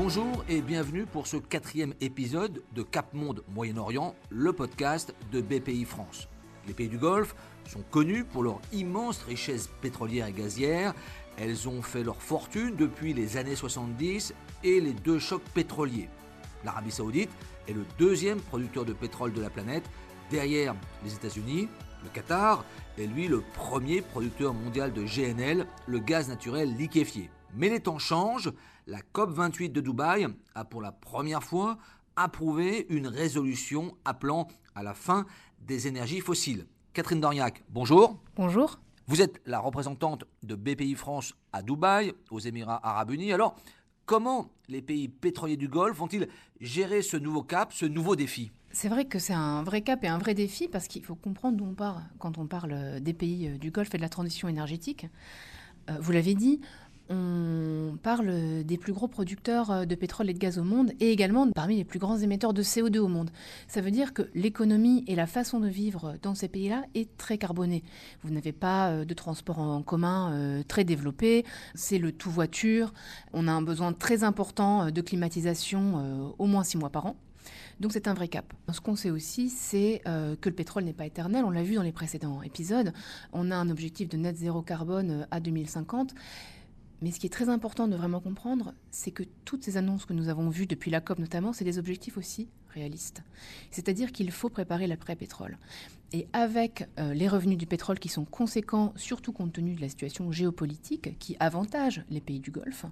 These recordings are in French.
Bonjour et bienvenue pour ce quatrième épisode de Cap Monde Moyen-Orient, le podcast de BPI France. Les pays du Golfe sont connus pour leur immense richesse pétrolière et gazière. Elles ont fait leur fortune depuis les années 70 et les deux chocs pétroliers. L'Arabie saoudite est le deuxième producteur de pétrole de la planète, derrière les États-Unis. Le Qatar est lui le premier producteur mondial de GNL, le gaz naturel liquéfié. Mais les temps changent. La COP28 de Dubaï a pour la première fois approuvé une résolution appelant à la fin des énergies fossiles. Catherine Doriac, bonjour. Bonjour. Vous êtes la représentante de BPI France à Dubaï, aux Émirats arabes unis. Alors, comment les pays pétroliers du Golfe vont-ils gérer ce nouveau cap, ce nouveau défi? C'est vrai que c'est un vrai cap et un vrai défi parce qu'il faut comprendre d'où on part quand on parle des pays du Golfe et de la transition énergétique. Euh, vous l'avez dit, on parle des plus gros producteurs euh, de pétrole et de gaz au monde et également parmi les plus grands émetteurs de CO2 au monde. Ça veut dire que l'économie et la façon de vivre dans ces pays-là est très carbonée. Vous n'avez pas euh, de transport en commun euh, très développé, c'est le tout voiture. On a un besoin très important de climatisation au moins six mois par an. Donc c'est un vrai cap. Ce qu'on sait aussi, c'est que le pétrole n'est pas éternel. On l'a vu dans les précédents épisodes. On a un objectif de net zéro carbone à 2050. Mais ce qui est très important de vraiment comprendre, c'est que toutes ces annonces que nous avons vues depuis la COP notamment, c'est des objectifs aussi réalistes. C'est-à-dire qu'il faut préparer l'après-pétrole. Et avec euh, les revenus du pétrole qui sont conséquents, surtout compte tenu de la situation géopolitique qui avantage les pays du Golfe,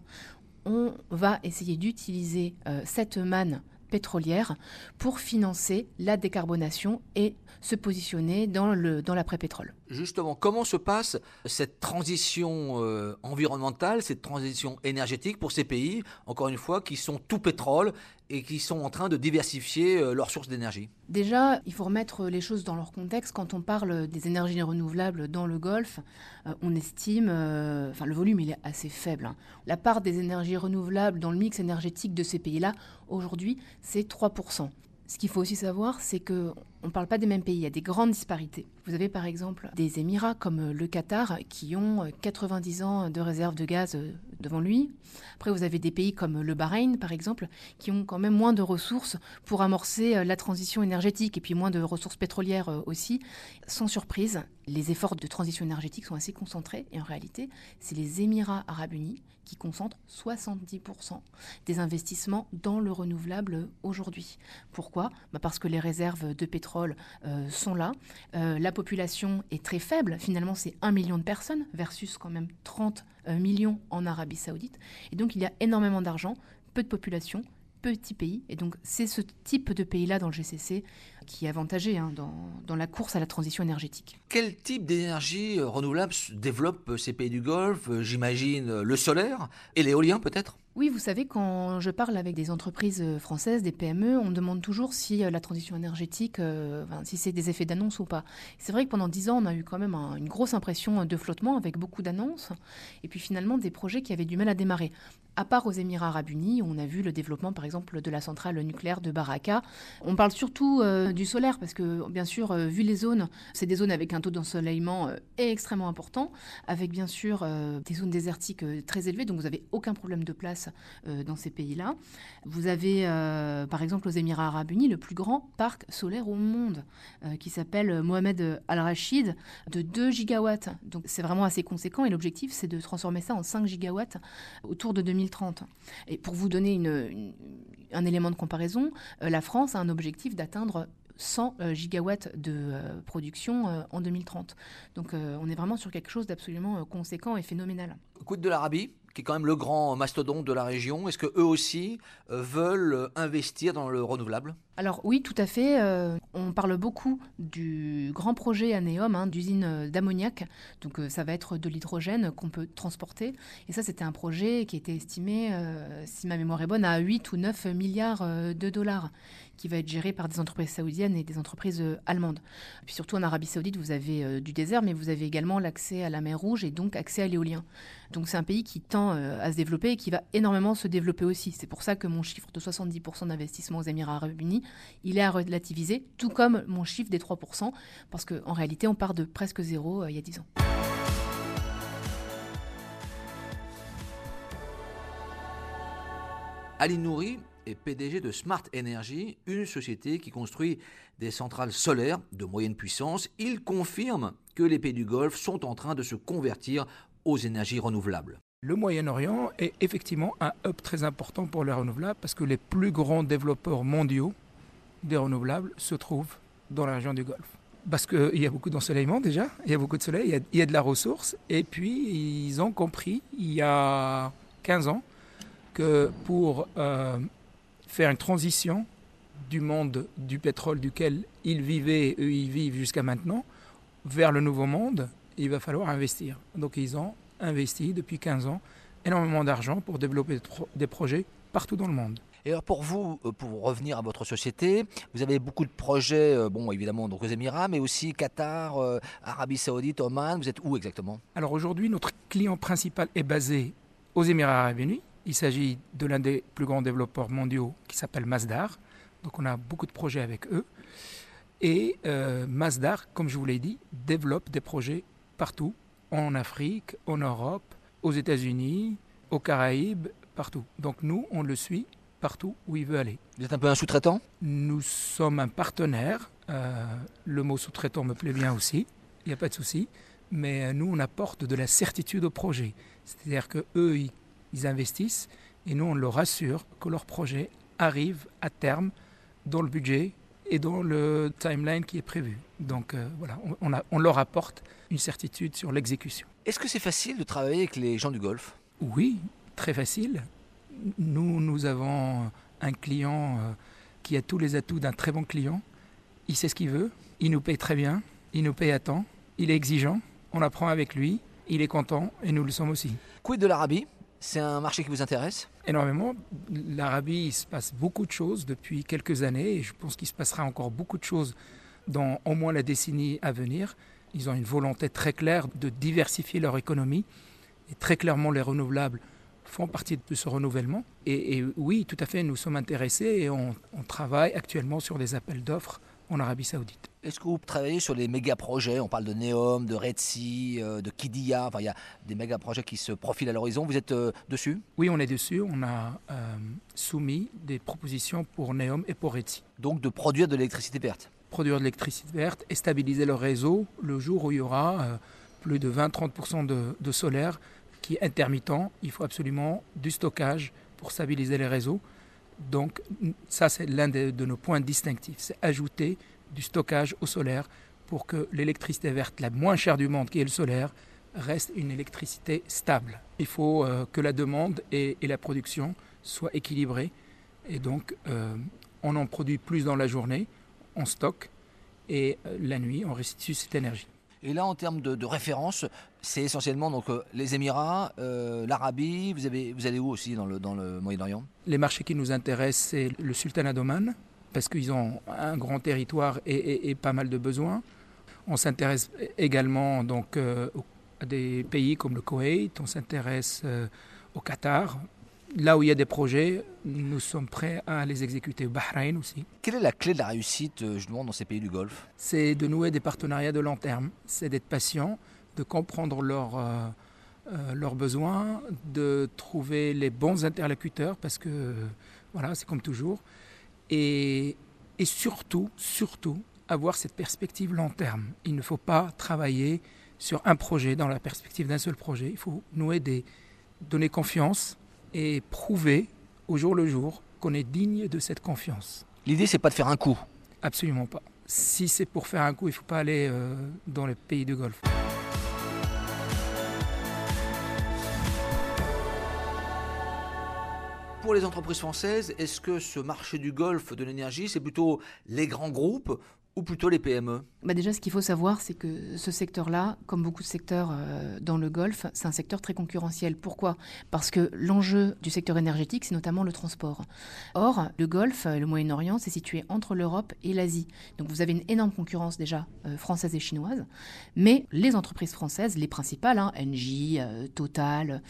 on va essayer d'utiliser euh, cette manne pétrolière pour financer la décarbonation et se positionner dans le dans l'après-pétrole. Justement, comment se passe cette transition euh, environnementale, cette transition énergétique pour ces pays, encore une fois, qui sont tout pétrole et qui sont en train de diversifier euh, leurs sources d'énergie? Déjà, il faut remettre les choses dans leur contexte. Quand on parle des énergies renouvelables dans le Golfe, euh, on estime, enfin le volume il est assez faible. Hein. La part des énergies renouvelables dans le mix énergétique de ces pays-là, aujourd'hui, c'est 3%. Ce qu'il faut aussi savoir, c'est que on ne parle pas des mêmes pays, il y a des grandes disparités. Vous avez par exemple des Émirats comme le Qatar qui ont 90 ans de réserve de gaz euh, devant lui. Après, vous avez des pays comme le Bahreïn par exemple qui ont quand même moins de ressources pour amorcer euh, la transition énergétique et puis moins de ressources pétrolières euh, aussi. Sans surprise, les efforts de transition énergétique sont assez concentrés et en réalité, c'est les Émirats arabes unis qui concentrent 70% des investissements dans le renouvelable aujourd'hui. Pourquoi? Bah Parce que les réserves de pétrole euh, sont là. Euh, la population est très faible, finalement c'est 1 million de personnes versus quand même 30 euh, millions en Arabie saoudite. Et donc il y a énormément d'argent, peu de population, petit pays. Et donc, c'est ce type de pays-là dans le GCC qui est avantagé hein, dans, dans, la course à la transition énergétique. Quel type d'énergie renouvelable développent ces pays du Golfe J'imagine le solaire et l'éolien peut-être? Oui, vous savez, quand je parle avec des entreprises françaises, des PME, on demande toujours si la transition énergétique, euh, si c'est des effets d'annonce ou pas. C'est vrai que pendant dix ans, on a eu quand même une grosse impression de flottement avec beaucoup d'annonces, et puis finalement des projets qui avaient du mal à démarrer. À part aux Émirats arabes unis, on a vu le développement par exemple de la centrale nucléaire de Baraka. On parle surtout euh, du solaire parce que bien sûr, euh, vu les zones, c'est des zones avec un taux d'ensoleillement euh, extrêmement important, avec bien sûr des zones désertiques très élevées, donc vous n'avez aucun problème de place dans ces pays-là. Vous avez par exemple aux Émirats arabes unis le plus grand parc solaire au monde qui s'appelle Mohamed Al-Rachid de 2 gigawatts. Donc c'est vraiment assez conséquent et l'objectif c'est de transformer ça en 5 gigawatts autour de 2000 et pour vous donner un élément de comparaison, euh, la France a un objectif d'atteindre 100 euh, gigawatts de euh, production en 2030. Donc on est vraiment sur quelque chose d'absolument conséquent et phénoménal. Écoute de l'Arabie qui est quand même le grand mastodonte de la région? Est-ce que eux aussi veulent investir dans le renouvelable? Alors oui, tout à fait. Euh, on parle beaucoup du grand projet Anéum, hein, d'usine euh, d'ammoniac. Donc euh, ça va être de l'hydrogène qu'on peut transporter. Et ça, c'était un projet qui était estimé, si ma mémoire est bonne, à 8 ou 9 milliards de dollars, qui va être géré par des entreprises saoudiennes et des entreprises allemandes. puis surtout en Arabie saoudite, vous avez du désert, mais vous avez également l'accès à la mer Rouge et donc accès à l'éolien. Donc c'est un pays qui tend à se développer et qui va énormément se développer aussi. C'est pour ça que mon chiffre de 70% d'investissement aux Émirats arabes unis il est à relativiser, tout comme mon chiffre des 3%, parce qu'en réalité, on part de presque zéro euh, il y a 10 ans. Ali est PDG de Smart Energy, une société qui construit des centrales solaires de moyenne puissance. Il confirme que les pays du Golfe sont en train de se convertir aux énergies renouvelables. Le Moyen-Orient est effectivement un hub très important pour les renouvelables parce que les plus grands développeurs mondiaux des renouvelables se trouvent dans la région du Golfe. Parce qu'il y a beaucoup d'ensoleillement déjà, il y a beaucoup de soleil, il y a, de la ressource. Et puis, ils ont compris, il y a 15 ans, que pour euh, faire une transition du monde du pétrole duquel ils vivaient, eux ils vivent jusqu'à maintenant, vers le nouveau monde, il va falloir investir. Donc ils ont investi depuis 15 ans énormément d'argent pour développer des projets partout dans le monde. Et alors pour vous, euh, pour revenir à votre société, vous avez beaucoup de projets, euh, bon évidemment donc aux Émirats, mais aussi Qatar, euh, Arabie Saoudite, Oman. Vous êtes où exactement? Alors aujourd'hui, notre client principal est basé aux Émirats Arabes Unis. Il s'agit de l'un des plus grands développeurs mondiaux qui s'appelle Masdar. Donc on a beaucoup de projets avec eux. Et euh, Masdar, comme je vous l'ai dit, développe des projets partout, en Afrique, en Europe, aux États-Unis, aux Caraïbes, partout. Donc nous, on le suit partout où il veut aller. Vous êtes un peu un sous-traitant? Nous sommes un partenaire. Euh, le mot sous-traitant me plaît bien aussi, il n'y a pas de souci. Mais euh, nous, on apporte de la certitude au projet. C'est-à-dire qu'eux, ils, ils investissent et nous, on leur rassure que leur projet arrive à terme dans le budget et dans le timeline qui est prévu. Donc euh, voilà, on, on, a, on, leur apporte une certitude sur l'exécution. Est-ce que c'est facile de travailler avec les gens du Golfe? Oui, très facile. Nous, nous avons un client euh, qui a tous les atouts d'un très bon client. Il sait ce qu'il veut, il nous paye très bien, il nous paye à temps, il est exigeant, on apprend avec lui, il est content et nous le sommes aussi. Quid de l'Arabie? C'est un marché qui vous intéresse? Énormément. L'Arabie, il se passe beaucoup de choses depuis quelques années et je pense qu'il se passera encore beaucoup de choses dans au moins la décennie à venir. Ils ont une volonté très claire de diversifier leur économie et très clairement les renouvelables font partie de ce renouvellement. Et, oui, tout à fait, nous sommes intéressés et on travaille actuellement sur des appels d'offres en Arabie Saoudite. Est-ce que vous travaillez sur les méga projets On parle de Neom, de Red Sea, euh, de Kidia. Enfin, il y a des méga projets qui se profilent à l'horizon. Vous êtes euh, dessus? Oui, on est dessus. On a euh, soumis des propositions pour Neom et pour Red Sea. Donc de produire de l'électricité verte? Produire de l'électricité verte et stabiliser le réseau le jour où il y aura euh, plus de 20-30% de, de solaire qui est intermittent. Il faut absolument du stockage pour stabiliser les réseaux. Donc ça, c'est l'un de, de, nos points distinctifs, c'est ajouter du stockage au solaire pour que l'électricité verte, la moins chère du monde, qui est le solaire, reste une électricité stable. Il faut euh, que la demande et, et, la production soient équilibrées. Et donc, euh, on en produit plus dans la journée, on stocke, et euh, la nuit, on restitue cette énergie. Et là, en termes de, de référence, c'est essentiellement donc, les Émirats, l'Arabie. Vous, avez, vous allez où aussi dans le, dans le Moyen-Orient? Les marchés qui nous intéressent, c'est le Sultanat d'Oman, parce qu'ils ont un grand territoire et, et, et, pas mal de besoins. On s'intéresse également donc, euh, à des pays comme le Koweït, on s'intéresse euh, au Qatar. Là où il y a des projets, nous sommes prêts à les exécuter. Au Bahreïn aussi. Quelle est la clé de la réussite justement dans ces pays du Golfe? C'est de nouer des partenariats de long terme. C'est d'être patient, de comprendre leurs, euh, euh, leurs besoins, de trouver les bons interlocuteurs, parce que euh, voilà, c'est comme toujours. Et, et, surtout, surtout, avoir cette perspective long terme. Il ne faut pas travailler sur un projet, dans la perspective d'un seul projet. Il faut nouer des, donner confiance et prouver au jour le jour qu'on est digne de cette confiance. L'idée, c'est pas de faire un coup. Absolument pas. Si c'est pour faire un coup, il ne faut pas aller euh, dans les pays du Golfe. Pour les entreprises françaises, est-ce que ce marché du Golfe de l'énergie, c'est plutôt les grands groupes ou plutôt les PME bah Déjà, ce qu'il faut savoir, c'est que ce secteur-là, comme beaucoup de secteurs euh, dans le Golfe, c'est un secteur très concurrentiel. Pourquoi? Parce que l'enjeu du secteur énergétique, c'est notamment le transport. Or, le Golfe, le Moyen-Orient, c'est situé entre l'Europe et l'Asie. Donc vous avez une énorme concurrence déjà euh, française et chinoise. Mais les entreprises françaises, les principales, hein, Engie, euh, Total,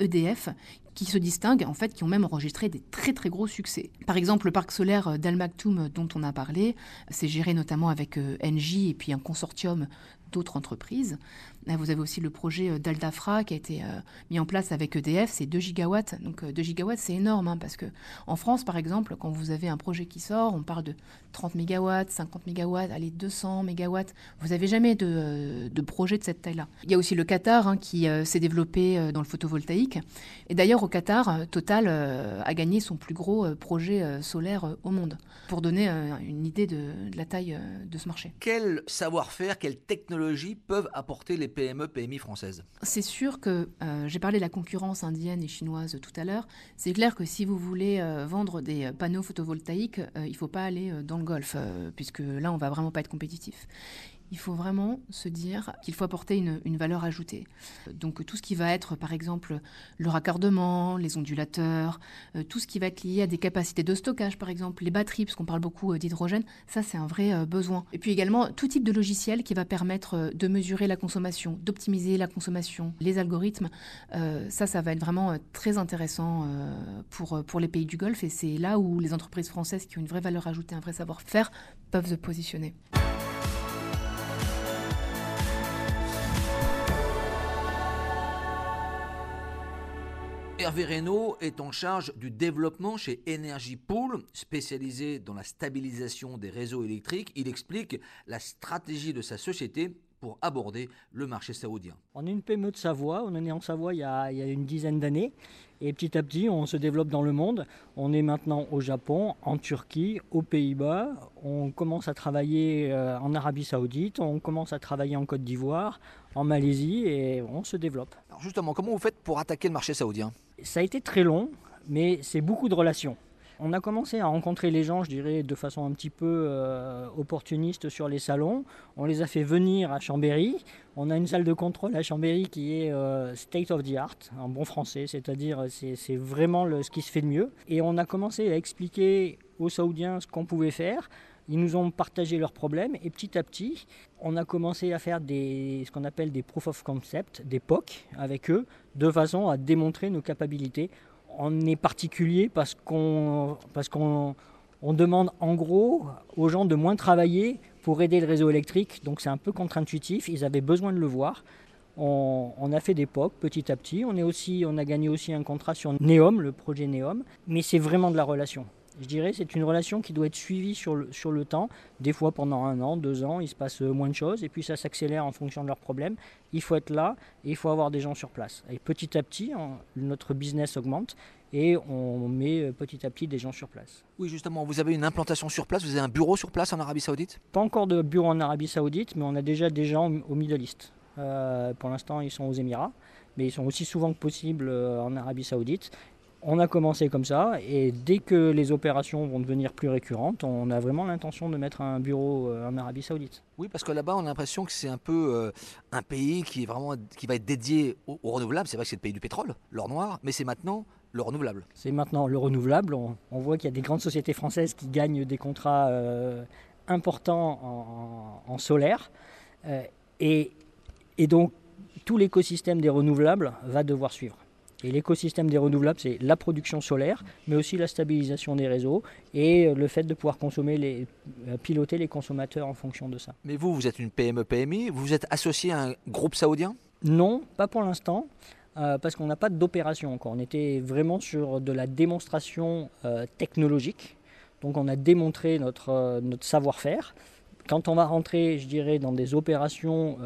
EDF, qui se distinguent, en fait, qui ont même enregistré des très très gros succès. Par exemple, le parc solaire d'Al Maktoum dont on a parlé, c'est géré notamment avec Engie et puis un consortium d'autres entreprises. Vous avez aussi le projet d'Aldafra qui a été mis en place avec EDF, c'est 2 gigawatts. Donc 2 gigawatts, c'est énorme hein, parce que en France, par exemple, quand vous avez un projet qui sort, on parle de 30 mégawatts, 50 mégawatts, allez 200 mégawatts. Vous n'avez jamais de, de, projet de cette taille-là. Il y a aussi le Qatar hein, qui s'est développé dans le photovoltaïque. Et d'ailleurs, au Qatar, Total a gagné son plus gros projet solaire au monde. Pour donner une idée de, de la taille de ce marché. Quel savoir-faire, quelles technologies peuvent apporter les PME, PMI françaises C'est sûr que euh, j'ai parlé de la concurrence indienne et chinoise tout à l'heure. C'est clair que si vous voulez euh, vendre des panneaux photovoltaïques, euh, il ne faut pas aller dans le Golfe, puisque là, on va vraiment pas être compétitif il faut vraiment se dire qu'il faut apporter une, valeur ajoutée. Donc tout ce qui va être, par exemple, le raccordement, les ondulateurs, euh, tout ce qui va être lié à des capacités de stockage, par exemple, les batteries, parce qu'on parle beaucoup euh, d'hydrogène, ça c'est un vrai euh, besoin. Et puis également tout type de logiciel qui va permettre de mesurer la consommation, d'optimiser la consommation, les algorithmes, ça, ça va être vraiment très intéressant pour, pour les pays du Golfe et c'est là où les entreprises françaises qui ont une vraie valeur ajoutée, un vrai savoir-faire, peuvent se positionner. Hervé Reynaud est en charge du développement chez Energy Pool, spécialisé dans la stabilisation des réseaux électriques. Il explique la stratégie de sa société pour aborder le marché saoudien. On est une PME de Savoie, on est né en Savoie il y a, il y a une dizaine d'années et petit à petit on se développe dans le monde. On est maintenant au Japon, en Turquie, aux Pays-Bas, on commence à travailler euh, en Arabie Saoudite, on commence à travailler en Côte d'Ivoire, en Malaisie et on se développe. Alors justement, comment vous faites pour attaquer le marché saoudien? Ça a été très long, mais c'est beaucoup de relations. On a commencé à rencontrer les gens, je dirais, de façon un petit peu euh, opportuniste sur les salons. On les a fait venir à Chambéry. On a une salle de contrôle à Chambéry qui est euh, state of the art, en bon français, c'est-à-dire c'est vraiment ce qui se fait de mieux. Et on a commencé à expliquer aux Saoudiens ce qu'on pouvait faire. Ils nous ont partagé leurs problèmes et petit à petit, on a commencé à faire ce qu'on appelle des proof of concept, des POC avec eux, de façon à démontrer nos capacités on est particulier parce qu'on demande en gros aux gens de moins travailler pour aider le réseau électrique. Donc c'est un peu contre-intuitif. Ils avaient besoin de le voir. On, a fait des POC petit à petit. On, on a gagné aussi un contrat sur Neom, le projet Neom. Mais c'est vraiment de la relation. Je dirais c'est une relation qui doit être suivie sur le, sur le temps. Des fois pendant un an, deux ans, il se passe moins de choses et puis ça s'accélère en fonction de leurs problèmes. Il faut être là et il faut avoir des gens sur place. Et petit à petit, notre business augmente et on met petit à petit des gens sur place. Oui, justement, vous avez une implantation sur place, vous avez un bureau sur place en Arabie Saoudite? Pas encore de bureau en Arabie Saoudite, mais on a déjà des gens au Middle East. Euh, pour l'instant, ils sont aux Émirats, mais ils sont aussi souvent que possible euh, en Arabie Saoudite. On a commencé comme ça et dès que les opérations vont devenir plus récurrentes, on a vraiment l'intention de mettre un bureau euh, en Arabie Saoudite. Oui, parce que là-bas, on a l'impression que c'est un peu euh, un pays qui est vraiment qui va être dédié au, renouvelable. C'est vrai que c'est le pays du pétrole, l'or noir, mais c'est maintenant le renouvelable. C'est maintenant le renouvelable. On, voit qu'il y a des grandes sociétés françaises qui gagnent des contrats euh, importants en, solaire. et, et donc, tout l'écosystème des renouvelables va devoir suivre. Et l'écosystème des renouvelables, c'est la production solaire, mais aussi la stabilisation des réseaux et euh, le fait de pouvoir consommer les, euh, piloter les consommateurs en fonction de ça. Mais vous, vous êtes une PME-PMI, vous êtes associé à un groupe saoudien? Non, pas pour l'instant. Euh, parce qu'on n'a pas d'opération encore. On était vraiment sur de la démonstration technologique. Donc on a démontré notre, notre savoir-faire. Quand on va rentrer, je dirais, dans des opérations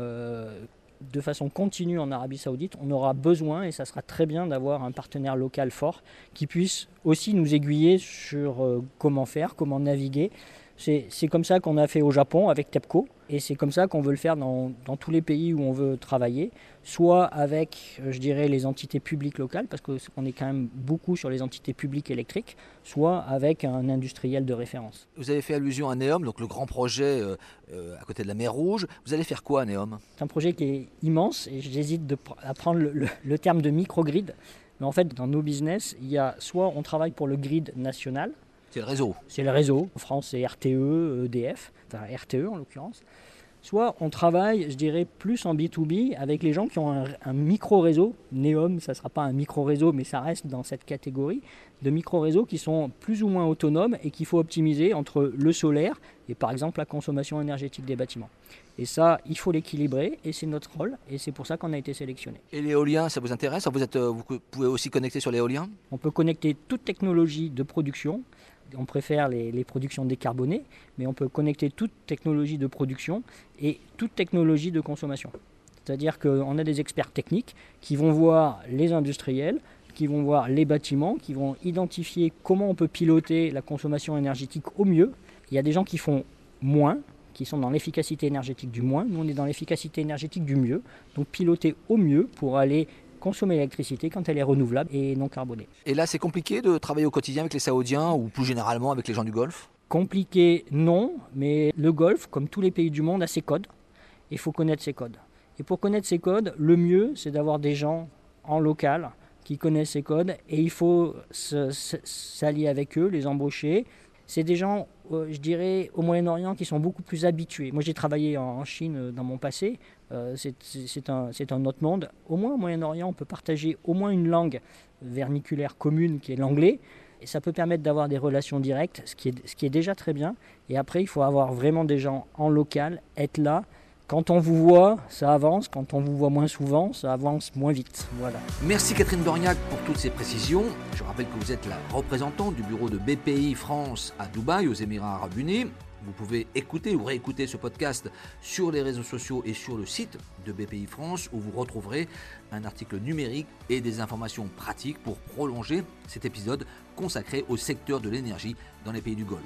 de façon continue en Arabie Saoudite, on aura besoin, et ça sera très bien, d'avoir un partenaire local fort qui puisse aussi nous aiguiller sur euh, comment faire, comment naviguer. C'est comme ça qu'on a fait au Japon avec TEPCO. Et c'est comme ça qu'on veut le faire dans, tous les pays où on veut travailler, soit avec, euh, je dirais, les entités publiques locales, parce qu'on est quand même beaucoup sur les entités publiques électriques, soit avec un industriel de référence. Vous avez fait allusion à Neom, donc le grand projet euh, euh, à côté de la mer Rouge. Vous allez faire quoi à Neom? C'est un projet qui est immense, et j'hésite à prendre le, le terme de microgrid. Mais en fait, dans nos business, il y a soit on travaille pour le grid national, c'est le réseau. C'est le réseau. En France, c'est RTE, EDF, enfin RTE en l'occurrence. soit on travaille, je dirais, plus en B2B avec les gens qui ont un, micro-réseau. Neom, ça ne sera pas un micro-réseau, mais ça reste dans cette catégorie de micro-réseaux qui sont plus ou moins autonomes et qu'il faut optimiser entre le solaire et par exemple la consommation énergétique des bâtiments. Et ça, il faut l'équilibrer et c'est notre rôle et c'est pour ça qu'on a été sélectionné. Et l'éolien, ça vous intéresse? Vous, êtes, vous pouvez aussi connecter sur l'éolien? On peut connecter toute technologie de production on préfère les, productions décarbonées, mais on peut connecter toute technologie de production et toute technologie de consommation. C'est-à-dire qu'on a des experts techniques qui vont voir les industriels, qui vont voir les bâtiments, qui vont identifier comment on peut piloter la consommation énergétique au mieux. Il y a des gens qui font moins, qui sont dans l'efficacité énergétique du moins. Nous, on est dans l'efficacité énergétique du mieux. Donc piloter au mieux pour aller consommer l'électricité quand elle est renouvelable et non carbonée. Et là, c'est compliqué de travailler au quotidien avec les Saoudiens ou plus généralement avec les gens du Golfe? Compliqué, non, mais le Golfe, comme tous les pays du monde, a ses codes. Il faut connaître ces codes. Et pour connaître ces codes, le mieux, c'est d'avoir des gens en local qui connaissent ces codes et il faut s'allier avec eux, les embaucher. C'est des gens euh, je dirais, au Moyen-Orient qui sont beaucoup plus habitués. Moi, j'ai travaillé en, Chine euh, dans mon passé. Euh, c'est un, autre monde. Au moins, au Moyen-Orient, on peut partager au moins une langue verniculaire commune qui est l'anglais. Et ça peut permettre d'avoir des relations directes, ce qui, est, déjà très bien. Et après, il faut avoir vraiment des gens en local, être là, quand on vous voit, ça avance. Quand on vous voit moins souvent, ça avance moins vite. Voilà. Merci Catherine Dorniac pour toutes ces précisions. Je rappelle que vous êtes la représentante du bureau de BPI France à Dubaï, aux Émirats Arabes Unis. Vous pouvez écouter ou réécouter ce podcast sur les réseaux sociaux et sur le site de BPI France où vous retrouverez un article numérique et des informations pratiques pour prolonger cet épisode consacré au secteur de l'énergie dans les pays du Golfe.